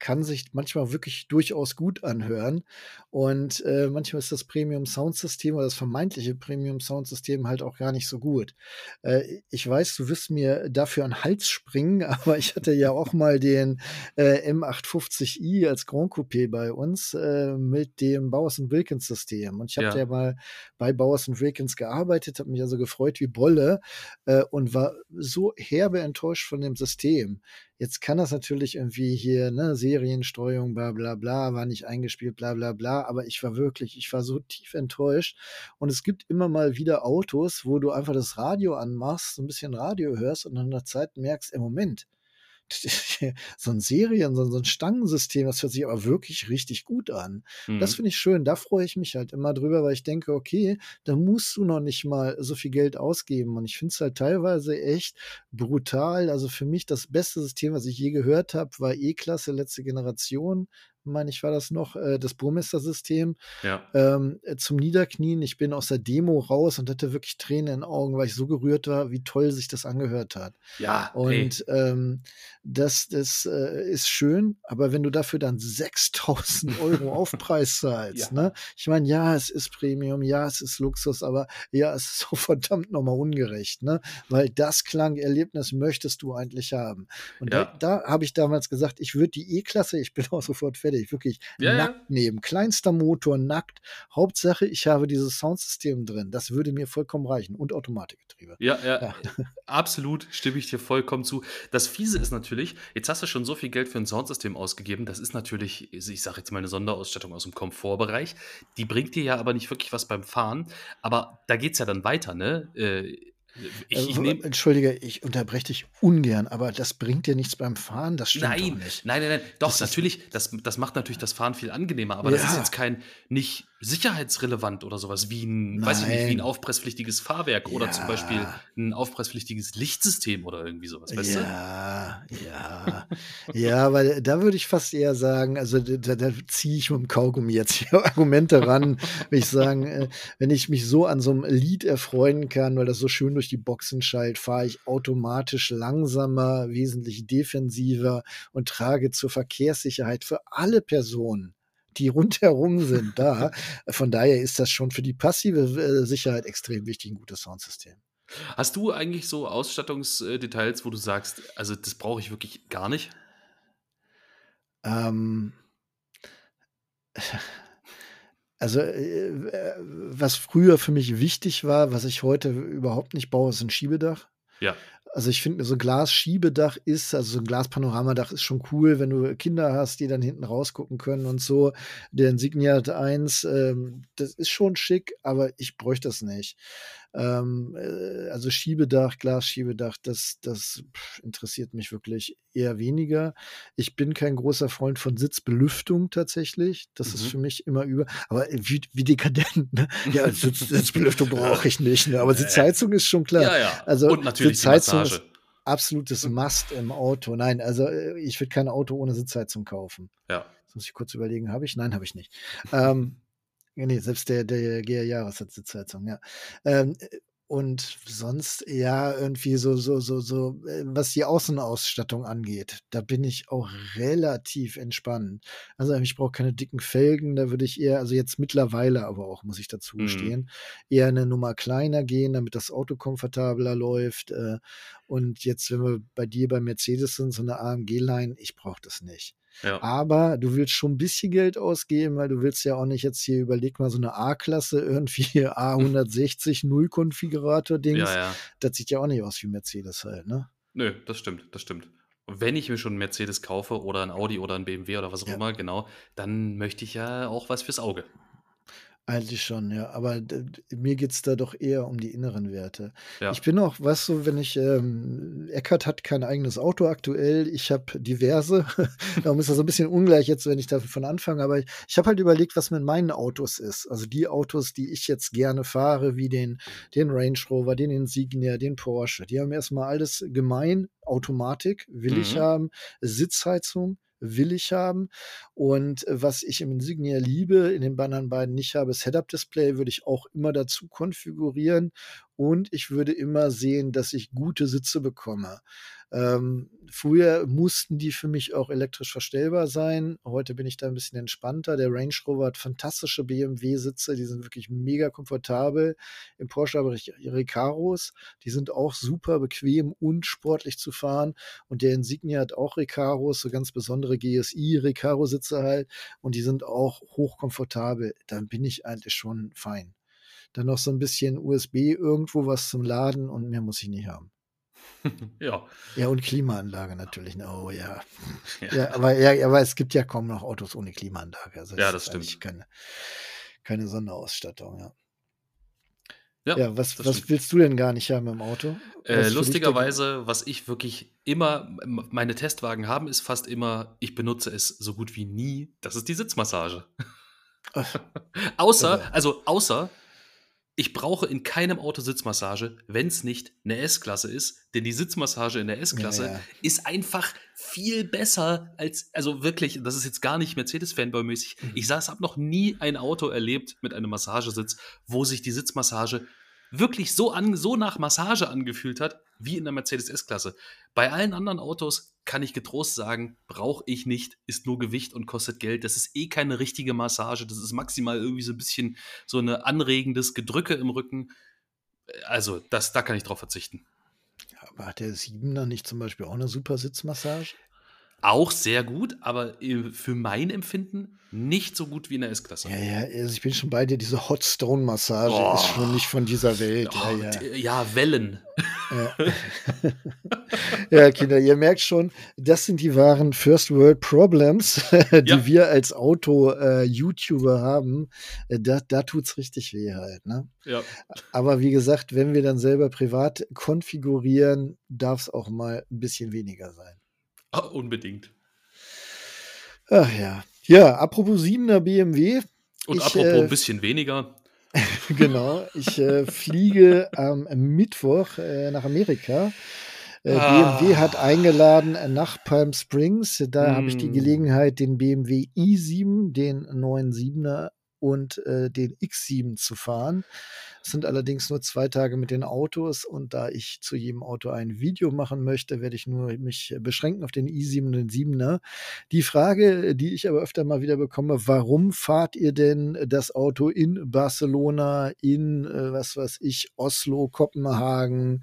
kann sich manchmal wirklich durchaus gut anhören. Und äh, manchmal ist das Premium Soundsystem oder das vermeintliche Premium Soundsystem halt auch gar nicht so gut. Äh, ich weiß, du wirst mir dafür an den Hals springen, (laughs) aber ich hatte ja auch mal den äh, M850i als Grand Coupé bei uns äh, mit dem Bowers Wilkins System. Und ich habe ja. ja mal bei Bowers Wilkins gearbeitet, habe mich also gefreut wie Bolle äh, und war so herbe enttäuscht von dem System. Jetzt kann das natürlich irgendwie hier, ne, Seriensteuerung, bla bla bla, war nicht eingespielt, bla bla bla, aber ich war wirklich, ich war so tief enttäuscht. Und es gibt immer mal wieder Autos, wo du einfach das Radio anmachst, so ein bisschen Radio hörst und nach einer Zeit merkst, im Moment, (laughs) so ein Serien, so, ein Stangensystem, das hört sich aber wirklich richtig gut an. Mhm. Das finde ich schön. Da freue ich mich halt immer drüber, weil ich denke, okay, da musst du noch nicht mal so viel Geld ausgeben. Und ich finde es halt teilweise echt brutal. Also für mich das beste System, was ich je gehört habe, war E-Klasse letzte Generation meine ich, war das noch, äh, das Burmester-System ja. ähm, äh, zum Niederknien. Ich bin aus der Demo raus und hatte wirklich Tränen in den Augen, weil ich so gerührt war, wie toll sich das angehört hat. Ja. Und ähm, das, das äh, ist schön, aber wenn du dafür dann 6000 (laughs) Euro Aufpreis zahlst, ja. ne? Ich meine, ja, es ist Premium, ja, es ist Luxus, aber ja, es ist so (laughs) verdammt nochmal ungerecht, ne? Weil das Klangerlebnis möchtest du eigentlich haben. Und ja. da, da habe ich damals gesagt, ich würde die E-Klasse, ich bin auch sofort fertig fertig. Wirklich ja, nackt ja. nehmen. Kleinster Motor, nackt. Hauptsache, ich habe dieses Soundsystem drin. Das würde mir vollkommen reichen. Und Automatikgetriebe. Ja, ja, ja. (laughs) Absolut, stimme ich dir vollkommen zu. Das Fiese ist natürlich, jetzt hast du schon so viel Geld für ein Soundsystem ausgegeben. Das ist natürlich, ich sage jetzt mal eine Sonderausstattung aus dem Komfortbereich. Die bringt dir ja aber nicht wirklich was beim Fahren. Aber da geht es ja dann weiter, ne? Äh, ich, ich also, nehm, Entschuldige, ich unterbreche dich ungern, aber das bringt dir nichts beim Fahren, das stimmt nein, nicht. Nein, nein, nein, doch, das natürlich, das, das macht natürlich das Fahren viel angenehmer, aber ja. das ist jetzt kein, nicht sicherheitsrelevant oder sowas, wie ein, nein. weiß ich nicht, wie ein aufpresspflichtiges Fahrwerk ja. oder zum Beispiel ein aufpresspflichtiges Lichtsystem oder irgendwie sowas, weißt ja, du? Ja, ja, weil da würde ich fast eher sagen, also da, da ziehe ich mit dem Kaugummi jetzt hier (laughs) Argumente ran, würde ich sagen, äh, wenn ich mich so an so einem Lied erfreuen kann, weil das so schön durch die Boxen schallt, fahre ich automatisch langsamer, wesentlich defensiver und trage zur Verkehrssicherheit für alle Personen die rundherum sind (laughs) da. Von daher ist das schon für die passive äh, Sicherheit extrem wichtig, ein gutes Soundsystem. Hast du eigentlich so Ausstattungsdetails, wo du sagst, also das brauche ich wirklich gar nicht? Ähm, also, äh, was früher für mich wichtig war, was ich heute überhaupt nicht baue, ist ein Schiebedach. Ja. Also ich finde, so ein Glasschiebedach ist, also so ein Glaspanoramadach ist schon cool, wenn du Kinder hast, die dann hinten rausgucken können und so. Der Insignia 1, ähm, das ist schon schick, aber ich bräuchte das nicht. Ähm, äh, also Schiebedach, Glasschiebedach, das, das interessiert mich wirklich eher weniger. Ich bin kein großer Freund von Sitzbelüftung tatsächlich. Das mhm. ist für mich immer über. Aber wie, wie dekadent, ne? (laughs) Ja, Sitz, Sitzbelüftung brauche ich nicht, ne? Aber Sitzheizung ist schon klar. Ja, ja. Also Und natürlich Sitzheizung ist absolutes Must im Auto. Nein, also äh, ich würde kein Auto ohne Sitzheizung kaufen. Ja. Jetzt muss ich kurz überlegen, habe ich? Nein, habe ich nicht. ähm, Nee, selbst der, der GR Jahres hat Sitzheizung, ja. Ähm, und sonst, ja, irgendwie so, so, so, so, äh, was die Außenausstattung angeht, da bin ich auch relativ entspannt. Also ich brauche keine dicken Felgen, da würde ich eher, also jetzt mittlerweile aber auch, muss ich dazu Mhm. gestehen, eher eine Nummer kleiner gehen, damit das Auto komfortabler läuft. Äh, und jetzt, wenn wir bei dir bei Mercedes sind, so eine AMG-Line, ich brauche das nicht. Ja. Aber du willst schon ein bisschen Geld ausgeben, weil du willst ja auch nicht jetzt hier, überleg mal, so eine A-Klasse, irgendwie (laughs) A160 Null-Konfigurator-Dings. Ja, ja. Das sieht ja auch nicht aus wie Mercedes halt, ne? Nö, das stimmt, das stimmt. Und wenn ich mir schon 'n Mercedes kaufe oder ein Audi oder ein BMW oder was auch immer, genau, dann möchte ich ja auch was fürs Auge. Eigentlich schon, ja. Aber mir geht's da doch eher um die inneren Werte. Ja. Ich bin auch, weißt du, wenn ich, ähm Eckart hat kein eigenes Auto aktuell, ich habe diverse. (laughs) Darum ist das so ein bisschen ungleich jetzt, wenn ich davon anfange, aber ich ich habe halt überlegt, was mit meinen Autos ist. Also die Autos, die ich jetzt gerne fahre, wie den den Range Rover, den Insignia, den Porsche. Die haben erst mal alles gemein, Automatik will ich Mhm. haben, Sitzheizung will ich haben. Und äh, was ich im Insignia liebe, in den anderen beiden nicht habe, ist Head-Up-Display, würde ich auch immer dazu konfigurieren. Und ich würde immer sehen, dass ich gute Sitze bekomme. Ähm, früher mussten die für mich auch elektrisch verstellbar sein. Heute bin ich da ein bisschen entspannter. Der Range Rover hat fantastische BMW-Sitze, die sind wirklich mega komfortabel. Im Porsche habe ich Recaros, die sind auch super bequem und sportlich zu fahren. Und der Insignia hat auch Recaros, so ganz besondere GSI-Recaro-Sitze halt. Und die sind auch hochkomfortabel. Dann bin ich eigentlich schon fein. Dann noch so ein bisschen USB irgendwo was zum Laden und mehr muss ich nicht haben. (laughs) Ja. Ja, und Klimaanlage natürlich. ne? Oh ja. (laughs) Ja. Ja, aber, ja, aber es gibt ja kaum noch Autos ohne Klimaanlage. Also Ja, das stimmt. Keine, keine Sonderausstattung, ja. Ja, Ja, was, was willst du denn gar nicht haben im Auto? Äh, lustigerweise, was ich wirklich immer meine Testwagen haben, ist fast immer ich benutze es so gut wie nie, das ist die Sitzmassage. (laughs) Außer also, außer ich brauche in keinem Auto Sitzmassage, wenn's nicht 'ne S-Klasse ist, denn die Sitzmassage in der Ja, S-Klasse ja. ist einfach viel besser als also wirklich, das ist jetzt gar nicht Mercedes-Fanboy-mäßig. Mhm. Ich saß habe noch nie ein Auto erlebt mit einem Massagesitz, wo sich die Sitzmassage wirklich so an so nach Massage angefühlt hat, wie in der Mercedes S-Klasse. Bei allen anderen Autos kann ich getrost sagen, brauche ich nicht, ist nur Gewicht und kostet Geld. Das ist eh keine richtige Massage. Das ist maximal irgendwie so ein bisschen so eine anregendes Gedrücke im Rücken. Äh, Also, das da kann ich drauf verzichten. Aber hat der Siebener nicht zum Beispiel auch eine super Sitzmassage? Auch sehr gut, aber, äh, für mein Empfinden nicht so gut wie in der S-Klasse. Ja, ja, also ich bin schon bei dir. Diese Hot Stone Massage Oh. ist schon nicht von dieser Welt. Oh, Ja, ja. d ja, Wellen. Ja. (laughs) ja, Kinder, ihr merkt schon, das sind die wahren First World Problems, (laughs) die wir als Auto-YouTuber haben. Äh, Da, da tut's richtig weh halt, ne? Ja. Aber wie gesagt, wenn wir dann selber privat konfigurieren, darf es auch mal ein bisschen weniger sein. Ah, (laughs) unbedingt. Ach ja. Ja, apropos 7er BMW. Und Ich, apropos äh, ein bisschen weniger. (laughs) Genau, ich äh, fliege am Mittwoch äh, nach Amerika. Äh, Ah. BMW hat eingeladen äh, nach Palm Springs. Da habe ich die Mm. Gelegenheit, den BMW i7, den neuen 7er und äh, den X7 zu fahren. Es sind allerdings nur zwei Tage mit den Autos und da ich zu jedem Auto ein Video machen möchte, werde ich nur mich beschränken auf den i7 und den 7er. Die Frage, die ich aber öfter mal wieder bekomme, warum fahrt ihr denn das Auto in Barcelona, in, äh, was weiß ich, Oslo, Kopenhagen,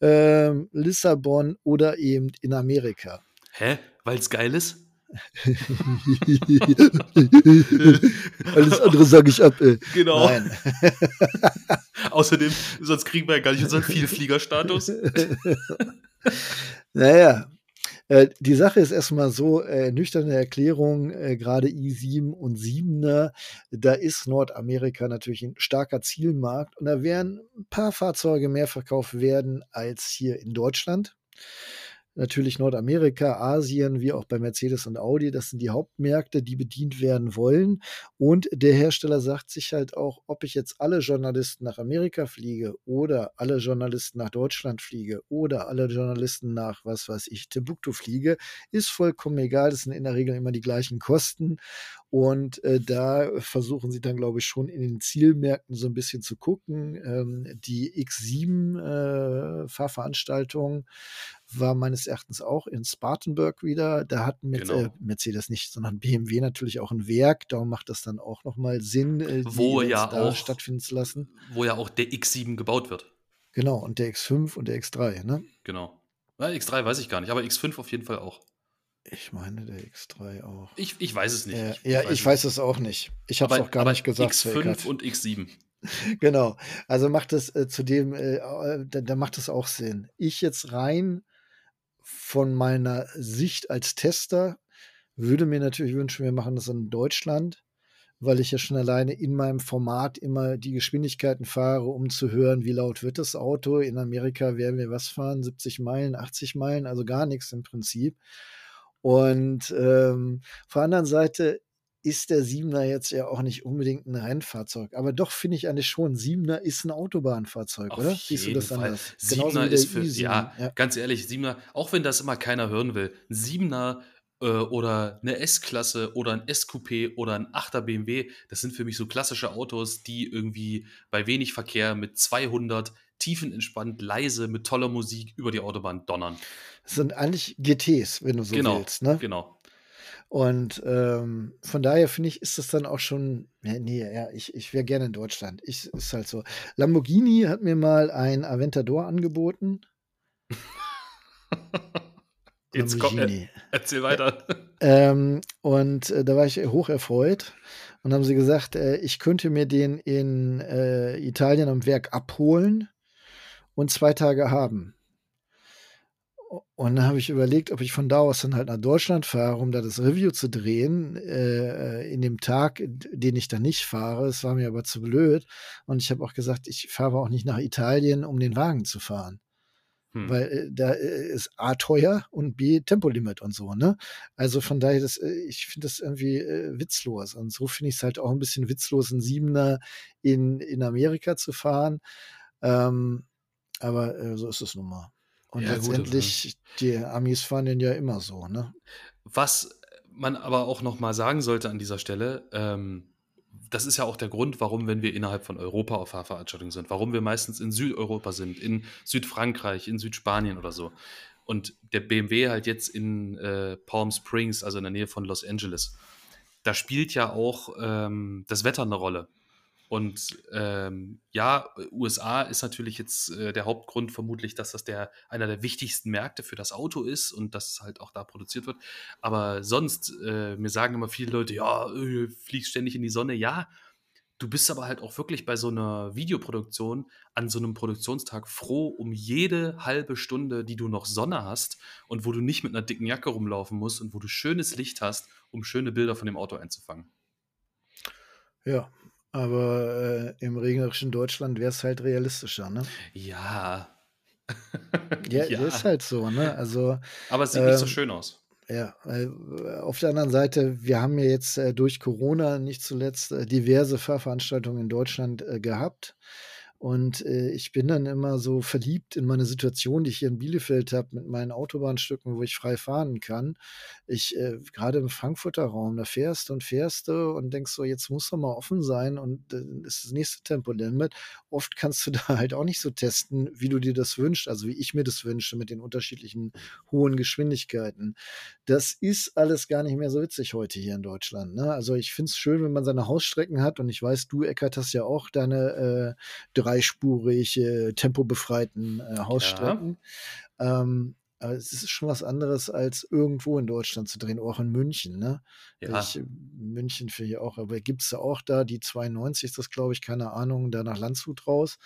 ähm, Lissabon oder eben in Amerika? Hä? Weil's geil ist? (laughs) Alles andere sage ich ab. Ey. Genau. (laughs) Außerdem, sonst kriegen wir ja gar nicht unseren Vielfliegerstatus. (laughs) naja, äh, die Sache ist erstmal so, äh, nüchterne Erklärung, äh, gerade i7 und 7er, da ist Nordamerika natürlich ein starker Zielmarkt und da werden ein paar Fahrzeuge mehr verkauft werden als hier in Deutschland natürlich Nordamerika, Asien, wie auch bei Mercedes und Audi. Das sind die Hauptmärkte, die bedient werden wollen. Und der Hersteller sagt sich halt auch, ob ich jetzt alle Journalisten nach Amerika fliege oder alle Journalisten nach Deutschland fliege oder alle Journalisten nach, was weiß ich, Timbuktu fliege, ist vollkommen egal. Das sind in der Regel immer die gleichen Kosten. Und äh, da versuchen sie dann, glaube ich, schon in den Zielmärkten so ein bisschen zu gucken. Ähm, die X7-Fahrveranstaltung äh, war meines Erachtens auch in Spartanburg wieder. Da hat mit, genau. äh, Mercedes nicht, sondern BMW natürlich auch ein Werk. Darum macht das dann auch nochmal Sinn, äh, wo ja da auch stattfinden zu lassen. Wo ja auch der X7 gebaut wird. Genau, und der X5 und der X3, ne? Genau. Ja, X3 weiß ich gar nicht, aber X5 auf jeden Fall auch. Ich meine der X3 auch. Ich, ich weiß es nicht. Äh, ich, ja, weiß ich weiß es auch nicht. Ich habe es auch gar nicht gesagt. X5 und X7. (laughs) genau. Also macht es äh, zudem, äh, da, da, macht es auch Sinn. Ich jetzt rein von meiner Sicht als Tester würde mir natürlich wünschen, wir machen das in Deutschland, weil ich ja schon alleine in meinem Format immer die Geschwindigkeiten fahre, um zu hören, wie laut wird das Auto. In Amerika werden wir was fahren, 70 Meilen, 80 Meilen, also gar nichts im Prinzip. Und ähm, auf der anderen Seite ist der Siebener jetzt ja auch nicht unbedingt ein Rennfahrzeug. Aber doch finde ich eigentlich schon, Siebener ist ein Autobahnfahrzeug, Auf oder? Siehst du das Fall. anders? Siebener ist für, ja, ja, ganz ehrlich, Siebener, auch wenn das immer keiner hören will, Siebener äh, oder eine S-Klasse oder ein S-Coupé oder ein 8er BMW, das sind für mich so klassische Autos, die irgendwie bei wenig Verkehr mit 200 tiefenentspannt, leise, mit toller Musik über die Autobahn donnern. Das sind eigentlich GTs, wenn du so genau, willst. Ne? Genau. Und ähm, von daher finde ich, ist das dann auch schon, ja, nee, ja, ich, ich wäre gerne in Deutschland. Ich, ist halt so. Lamborghini hat mir mal ein Aventador angeboten. (laughs) Jetzt komm, er, erzähl weiter. Ähm, und äh, da war ich hoch erfreut. Und haben sie gesagt, äh, ich könnte mir den in äh, Italien am Werk abholen und zwei Tage haben. Und dann habe ich überlegt, ob ich von da aus dann halt nach Deutschland fahre, um da das Review zu drehen, äh, in dem Tag, den ich dann nicht fahre. Es war mir aber zu blöd. Und ich habe auch gesagt, ich fahre auch nicht nach Italien, um den Wagen zu fahren. Hm. Weil äh, da äh, ist A teuer und B Tempolimit und so, ne? Also von daher, das, äh, ich finde das irgendwie äh, witzlos. Und so finde ich es halt auch ein bisschen witzlos, einen Siebener in, in Amerika zu fahren. Ähm, aber äh, so ist es nun mal. Und ja, letztendlich, gut, die Amis fahren den ja immer so, ne? Was man aber auch noch mal sagen sollte an dieser Stelle, ähm, das ist ja auch der Grund, warum, wenn wir innerhalb von Europa auf Fahrveranstaltungen sind, warum wir meistens in Südeuropa sind, in Südfrankreich, in Südspanien oder so. Und der BMW halt jetzt in äh, Palm Springs, also in der Nähe von Los Angeles, da spielt ja auch ähm, das Wetter eine Rolle. Und ähm, ja, USA ist natürlich jetzt äh, der Hauptgrund vermutlich, dass das der einer der wichtigsten Märkte für das Auto ist und dass es halt auch da produziert wird. Aber sonst, äh, mir sagen immer viele Leute, ja, äh, fliegst ständig in die Sonne. Ja, du bist aber halt auch wirklich bei so einer Videoproduktion an so einem Produktionstag froh um jede halbe Stunde, die du noch Sonne hast und wo du nicht mit einer dicken Jacke rumlaufen musst und wo du schönes Licht hast, um schöne Bilder von dem Auto einzufangen. Ja, aber äh, im regnerischen Deutschland wäre es halt realistischer, ne? Ja. (laughs) ja, ja, ist halt so, ne? Also, aber es sieht ähm, nicht so ähm, schön aus. Ja, äh, auf der anderen Seite, wir haben ja jetzt äh, durch Corona nicht zuletzt äh, diverse Fahrveranstaltungen in Deutschland gehabt. Und äh, ich bin dann immer so verliebt in meine Situation, die ich hier in Bielefeld habe, mit meinen Autobahnstücken, wo ich frei fahren kann. Ich, äh, gerade im Frankfurter Raum, da fährst und fährst du und denkst so, jetzt muss doch mal offen sein und äh, ist das nächste Tempolimit. Oft kannst du (laughs) da halt auch nicht so testen, wie du dir das wünschst, also wie ich mir das wünsche, mit den unterschiedlichen hohen Geschwindigkeiten. Das ist alles gar nicht mehr so witzig heute hier in Deutschland. Ne? Also ich finde es schön, wenn man seine Hausstrecken hat und ich weiß, du, Eckert, hast ja auch deine äh, dreispurig, äh, tempobefreiten äh, Hausstrecken. Ja. Ähm, Aber es ist schon was anderes, als irgendwo in Deutschland zu drehen, auch in München, ne? Ja. Ich, München finde ich auch, aber gibt es ja auch da, die 92 ist das, glaube ich, keine Ahnung, da nach Landshut raus.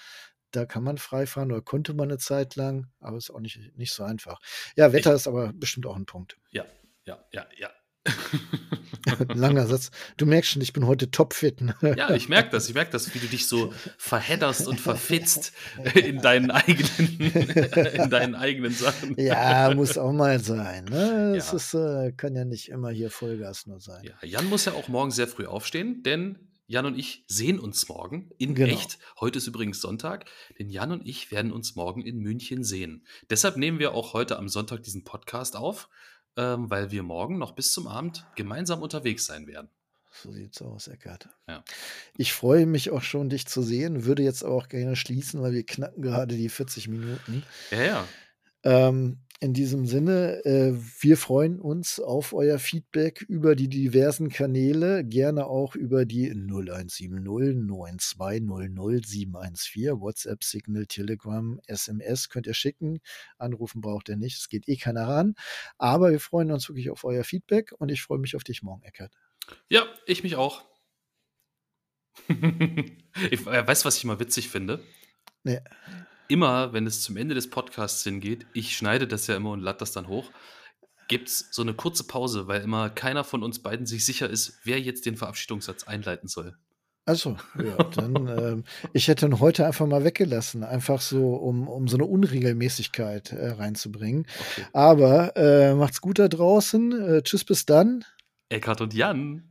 Da kann man frei fahren oder konnte man eine Zeit lang, aber ist auch nicht, nicht so einfach. Ja, Wetter ist aber bestimmt auch ein Punkt. Ja, ja, ja, ja. (laughs) Langer Satz. Du merkst schon, ich bin heute topfit. Ne? Ja, ich merke das. Ich merke das, wie du dich so verhedderst und verfitzt in deinen eigenen, (laughs) in deinen eigenen Sachen. Ja, muss auch mal sein. Ne? Es Ja. ist, äh, kann ja nicht immer hier Vollgas nur sein. Ja, Jan muss ja auch morgen sehr früh aufstehen, denn Jan und ich sehen uns morgen in Genau. echt. Heute ist übrigens Sonntag, denn Jan und ich werden uns morgen in München sehen. Deshalb nehmen wir auch heute am Sonntag diesen Podcast auf, ähm, weil wir morgen noch bis zum Abend gemeinsam unterwegs sein werden. So sieht's aus, Eckart. Ja. Ich freue mich auch schon, dich zu sehen. Würde jetzt aber auch gerne schließen, weil wir knacken gerade die 40 Minuten. Ja, ja. Ähm, in diesem Sinne, äh, wir freuen uns auf euer Feedback über die diversen Kanäle, gerne auch über die 0170 9200 714, WhatsApp, Signal, Telegram, SMS könnt ihr schicken. Anrufen braucht ihr nicht, es geht eh keiner ran. Aber wir freuen uns wirklich auf euer Feedback und ich freue mich auf dich morgen, Eckert. Ja, ich mich auch. (laughs) ich, äh, weißt du, was ich immer witzig finde? Nee. Immer, wenn es zum Ende des Podcasts hingeht, ich schneide das ja immer und lade das dann hoch, gibt es so eine kurze Pause, weil immer keiner von uns beiden sich sicher ist, wer jetzt den Verabschiedungssatz einleiten soll. Also, ja, dann, (laughs) ähm, ich hätte ihn heute einfach mal weggelassen, einfach so, um, um so eine Unregelmäßigkeit äh, reinzubringen. Okay. Aber äh, macht's gut da draußen. Äh, tschüss, bis dann. Eckhard und Jan.